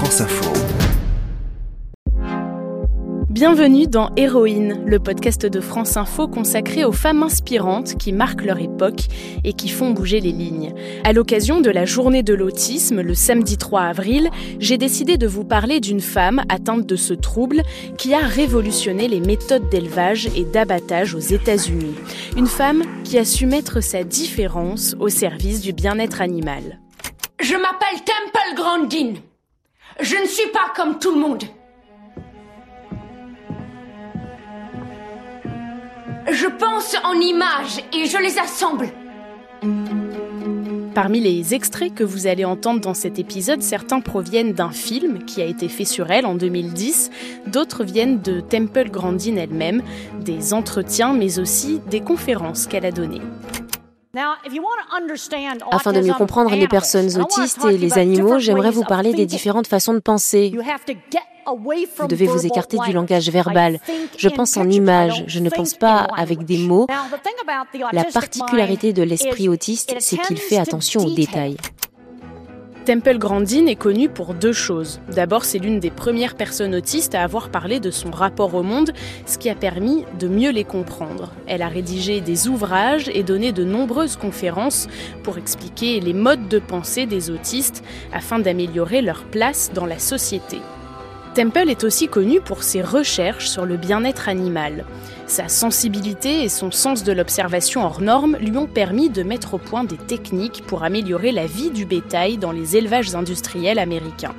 France Info. Bienvenue dans Héroïne, le podcast de France Info consacré aux femmes inspirantes qui marquent leur époque et qui font bouger les lignes. À l'occasion de la journée de l'autisme, le samedi 3 avril, j'ai décidé de vous parler d'une femme atteinte de ce trouble qui a révolutionné les méthodes d'élevage et d'abattage aux États-Unis. Une femme qui a su mettre sa différence au service du bien-être animal. Je m'appelle Temple Grandin. Je ne suis pas comme tout le monde. Je pense en images et je les assemble. Parmi les extraits que vous allez entendre dans cet épisode, certains proviennent d'un film qui a été fait sur elle en 2010, d'autres viennent de Temple Grandin elle-même, des entretiens mais aussi des conférences qu'elle a données. Afin de mieux comprendre les personnes autistes et les animaux, j'aimerais vous parler des différentes façons de penser. Vous devez vous écarter du langage verbal. Je pense en images, je ne pense pas avec des mots. La particularité de l'esprit autiste, c'est qu'il fait attention aux détails. Temple Grandin est connue pour deux choses. D'abord, c'est l'une des premières personnes autistes à avoir parlé de son rapport au monde, ce qui a permis de mieux les comprendre. Elle a rédigé des ouvrages et donné de nombreuses conférences pour expliquer les modes de pensée des autistes afin d'améliorer leur place dans la société. Temple est aussi connu pour ses recherches sur le bien-être animal. Sa sensibilité et son sens de l'observation hors norme lui ont permis de mettre au point des techniques pour améliorer la vie du bétail dans les élevages industriels américains.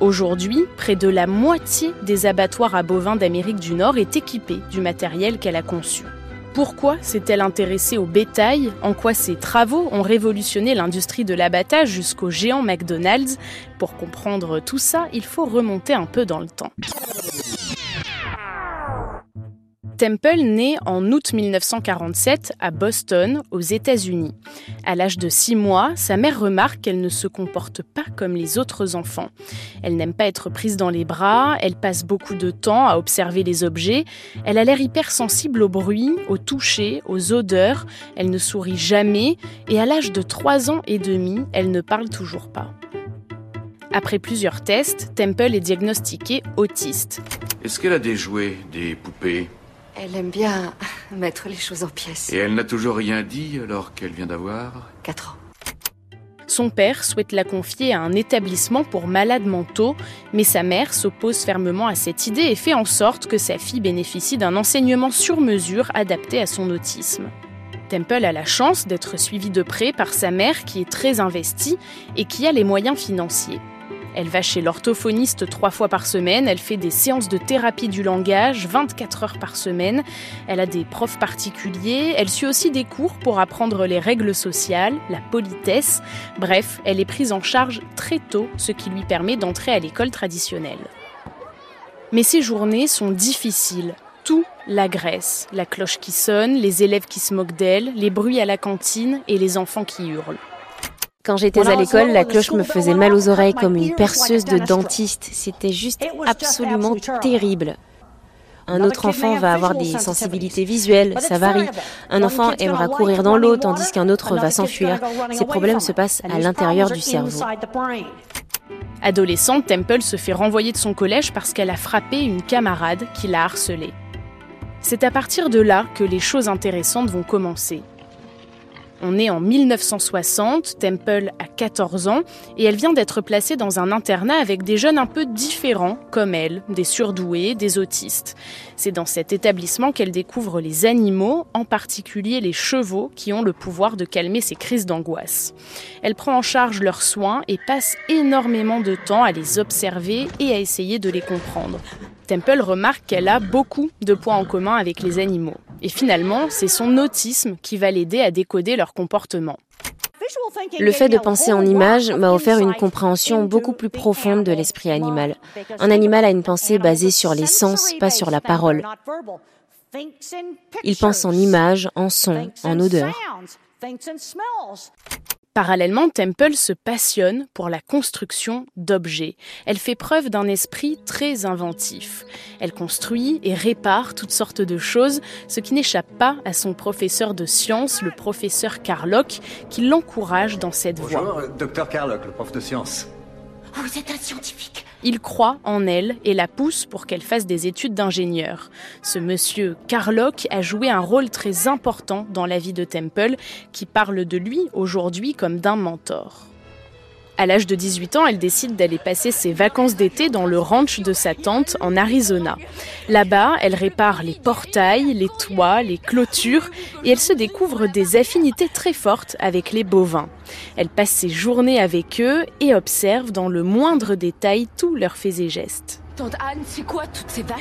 Aujourd'hui, près de la moitié des abattoirs à bovins d'Amérique du Nord est équipé du matériel qu'elle a conçu. Pourquoi s'est-elle intéressée au bétail En quoi ses travaux ont révolutionné l'industrie de l'abattage jusqu'au géant McDonald's? Pour comprendre tout ça, il faut remonter un peu dans le temps. Temple naît en août 1947 à Boston, aux États-Unis. À l'âge de 6 mois, sa mère remarque qu'elle ne se comporte pas comme les autres enfants. Elle n'aime pas être prise dans les bras, elle passe beaucoup de temps à observer les objets, elle a l'air hypersensible au bruit, au toucher, aux odeurs, elle ne sourit jamais et à l'âge de 3 ans et demi, elle ne parle toujours pas. Après plusieurs tests, Temple est diagnostiquée autiste. Est-ce qu'elle a des jouets, des poupées? Elle aime bien mettre les choses en pièces. Et elle n'a toujours rien dit alors qu'elle vient d'avoir 4 ans. Son père souhaite la confier à un établissement pour malades mentaux, mais sa mère s'oppose fermement à cette idée et fait en sorte que sa fille bénéficie d'un enseignement sur mesure adapté à son autisme. Temple a la chance d'être suivie de près par sa mère qui est très investie et qui a les moyens financiers. Elle va chez l'orthophoniste trois fois par semaine, elle fait des séances de thérapie du langage 24 heures par semaine, elle a des profs particuliers, elle suit aussi des cours pour apprendre les règles sociales, la politesse, bref, elle est prise en charge très tôt, ce qui lui permet d'entrer à l'école traditionnelle. Mais ces journées sont difficiles. Tout l'agresse. La cloche qui sonne, les élèves qui se moquent d'elle, les bruits à la cantine et les enfants qui hurlent. Quand j'étais à l'école, la cloche me faisait mal aux oreilles comme une perceuse de dentiste. C'était juste absolument terrible. Un autre enfant va avoir des sensibilités visuelles, ça varie. Un enfant aimera courir dans l'eau tandis qu'un autre va s'enfuir. Ces problèmes se passent à l'intérieur du cerveau. Adolescente, Temple se fait renvoyer de son collège parce qu'elle a frappé une camarade qui l'a harcelée. C'est à partir de là que les choses intéressantes vont commencer. On est en 1960, Temple a 14 ans et elle vient d'être placée dans un internat avec des jeunes un peu différents comme elle, des surdoués, des autistes. C'est dans cet établissement qu'elle découvre les animaux, en particulier les chevaux qui ont le pouvoir de calmer ses crises d'angoisse. Elle prend en charge leurs soins et passe énormément de temps à les observer et à essayer de les comprendre. Temple remarque qu'elle a beaucoup de points en commun avec les animaux. Et finalement, c'est son autisme qui va l'aider à décoder leur comportement. Le fait de penser en images m'a offert une compréhension beaucoup plus profonde de l'esprit animal. Un animal a une pensée basée sur les sens, pas sur la parole. Il pense en images, en sons, en odeurs. Parallèlement, Temple se passionne pour la construction d'objets. Elle fait preuve d'un esprit très inventif. Elle construit et répare toutes sortes de choses, ce qui n'échappe pas à son professeur de sciences, le professeur Carlock, qui l'encourage dans cette Bonjour, voie. docteur Carlock, le prof de sciences. Vous êtes un scientifique. Il croit en elle et la pousse pour qu'elle fasse des études d'ingénieur. Ce monsieur Carlock a joué un rôle très important dans la vie de Temple, qui parle de lui aujourd'hui comme d'un mentor. À l'âge de 18 ans, elle décide d'aller passer ses vacances d'été dans le ranch de sa tante en Arizona. Là-bas, elle répare les portails, les toits, les clôtures et elle se découvre des affinités très fortes avec les bovins. Elle passe ses journées avec eux et observe dans le moindre détail tous leurs faits et gestes.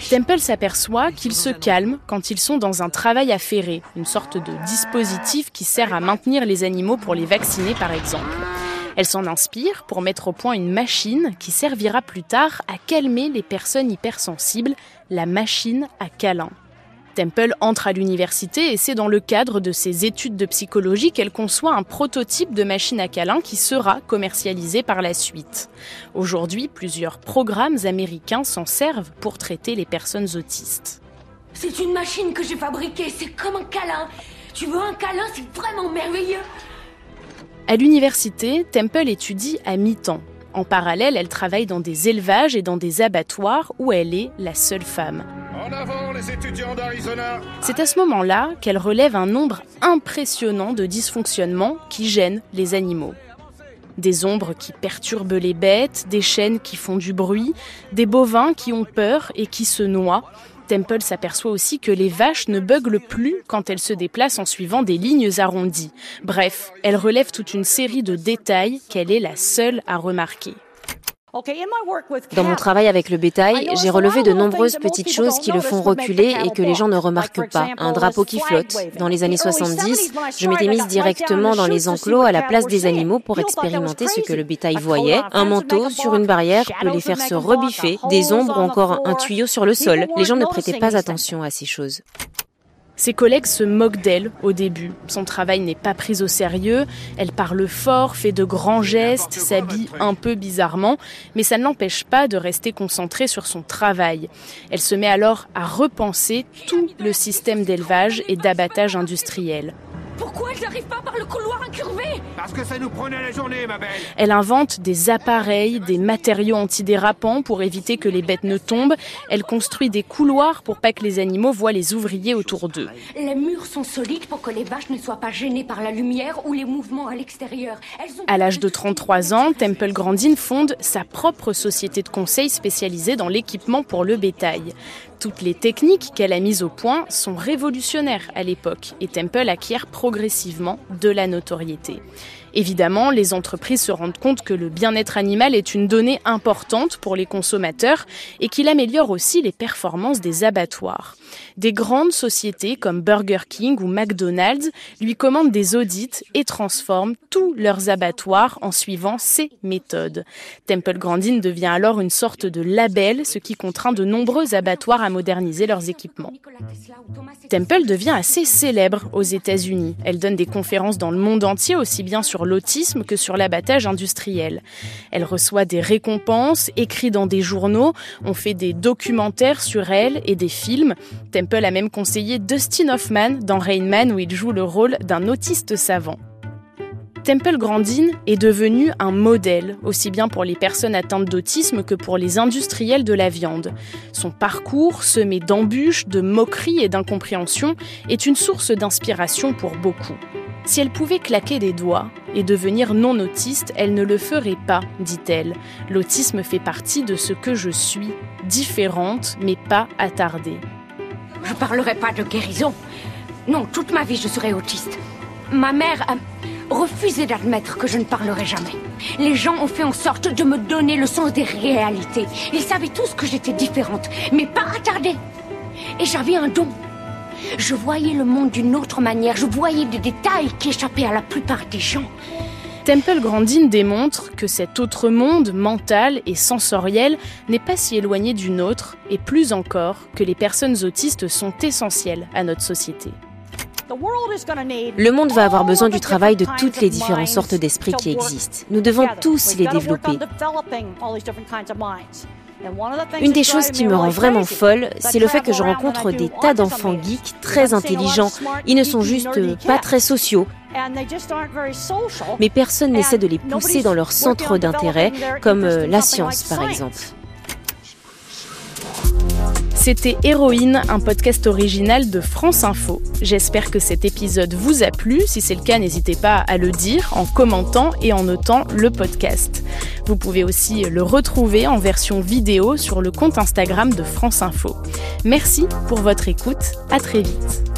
Temple s'aperçoit qu'ils se calment quand ils sont dans un travail affairé, une sorte de dispositif qui sert à maintenir les animaux pour les vacciner par exemple. Elle s'en inspire pour mettre au point une machine qui servira plus tard à calmer les personnes hypersensibles, la machine à câlin. Temple entre à l'université et c'est dans le cadre de ses études de psychologie qu'elle conçoit un prototype de machine à câlin qui sera commercialisé par la suite. Aujourd'hui, plusieurs programmes américains s'en servent pour traiter les personnes autistes. C'est une machine que j'ai fabriquée, c'est comme un câlin. Tu veux un câlin, c'est vraiment merveilleux. À l'université, Temple étudie à mi-temps. En parallèle, elle travaille dans des élevages et dans des abattoirs où elle est la seule femme. C'est à ce moment-là qu'elle relève un nombre impressionnant de dysfonctionnements qui gênent les animaux. Des ombres qui perturbent les bêtes, des chaînes qui font du bruit, des bovins qui ont peur et qui se noient, Temple s'aperçoit aussi que les vaches ne buglent plus quand elles se déplacent en suivant des lignes arrondies. Bref, elle relève toute une série de détails qu'elle est la seule à remarquer. Dans mon travail avec le bétail, j'ai relevé de nombreuses petites choses qui le font reculer et que les gens ne remarquent pas. Un drapeau qui flotte. Dans les années 70, je m'étais mise directement dans les enclos à la place des animaux pour expérimenter ce que le bétail voyait. Un manteau sur une barrière peut les faire se rebiffer, des ombres ou encore un tuyau sur le sol. Les gens ne prêtaient pas attention à ces choses. Ses collègues se moquent d'elle au début. Son travail n'est pas pris au sérieux. Elle parle fort, fait de grands gestes, s'habille un peu bizarrement, mais ça ne l'empêche pas de rester concentrée sur son travail. Elle se met alors à repenser tout le système d'élevage et d'abattage industriel. Pourquoi je n'arrive pas par le couloir incurvé Parce que ça nous prenait la journée, ma belle. Elle invente des appareils, des matériaux antidérapants pour éviter que les bêtes ne tombent. Elle construit des couloirs pour pas que les animaux voient les ouvriers autour d'eux. Les murs sont solides pour que les vaches ne soient pas gênées par la lumière ou les mouvements à l'extérieur. À l'âge de 33 ans, Temple Grandin fonde sa propre société de conseil spécialisée dans l'équipement pour le bétail. Toutes les techniques qu'elle a mises au point sont révolutionnaires à l'époque et Temple acquiert progressivement de la notoriété. Évidemment, les entreprises se rendent compte que le bien-être animal est une donnée importante pour les consommateurs et qu'il améliore aussi les performances des abattoirs. Des grandes sociétés comme Burger King ou McDonald's lui commandent des audits et transforment tous leurs abattoirs en suivant ces méthodes. Temple Grandin devient alors une sorte de label, ce qui contraint de nombreux abattoirs à moderniser leurs équipements. Temple devient assez célèbre aux États-Unis. Elle donne des conférences dans le monde entier, aussi bien sur l'autisme que sur l'abattage industriel. Elle reçoit des récompenses, écrit dans des journaux, on fait des documentaires sur elle et des films. Temple a même conseillé Dustin Hoffman dans Rain Man où il joue le rôle d'un autiste savant. Temple Grandin est devenu un modèle, aussi bien pour les personnes atteintes d'autisme que pour les industriels de la viande. Son parcours, semé d'embûches, de moqueries et d'incompréhension, est une source d'inspiration pour beaucoup. Si elle pouvait claquer des doigts et devenir non autiste, elle ne le ferait pas, dit-elle. L'autisme fait partie de ce que je suis, différente mais pas attardée. Je parlerai pas de guérison. Non, toute ma vie je serai autiste. Ma mère a refusé d'admettre que je ne parlerai jamais. Les gens ont fait en sorte de me donner le sens des réalités. Ils savaient tous que j'étais différente, mais pas attardée. Et j'avais un don. Je voyais le monde d'une autre manière. Je voyais des détails qui échappaient à la plupart des gens. Temple Grandin démontre que cet autre monde mental et sensoriel n'est pas si éloigné du nôtre et plus encore que les personnes autistes sont essentielles à notre société. Le monde va avoir besoin du travail de toutes les différentes sortes d'esprits qui existent. Nous devons tous les développer. Une des choses qui me rend vraiment folle, c'est le fait que je rencontre des tas d'enfants geeks très intelligents. Ils ne sont juste pas très sociaux. Mais personne n'essaie de les pousser dans leur centre d'intérêt, comme euh, la science par exemple. C'était Héroïne, un podcast original de France Info. J'espère que cet épisode vous a plu. Si c'est le cas, n'hésitez pas à le dire en commentant et en notant le podcast. Vous pouvez aussi le retrouver en version vidéo sur le compte Instagram de France Info. Merci pour votre écoute. À très vite.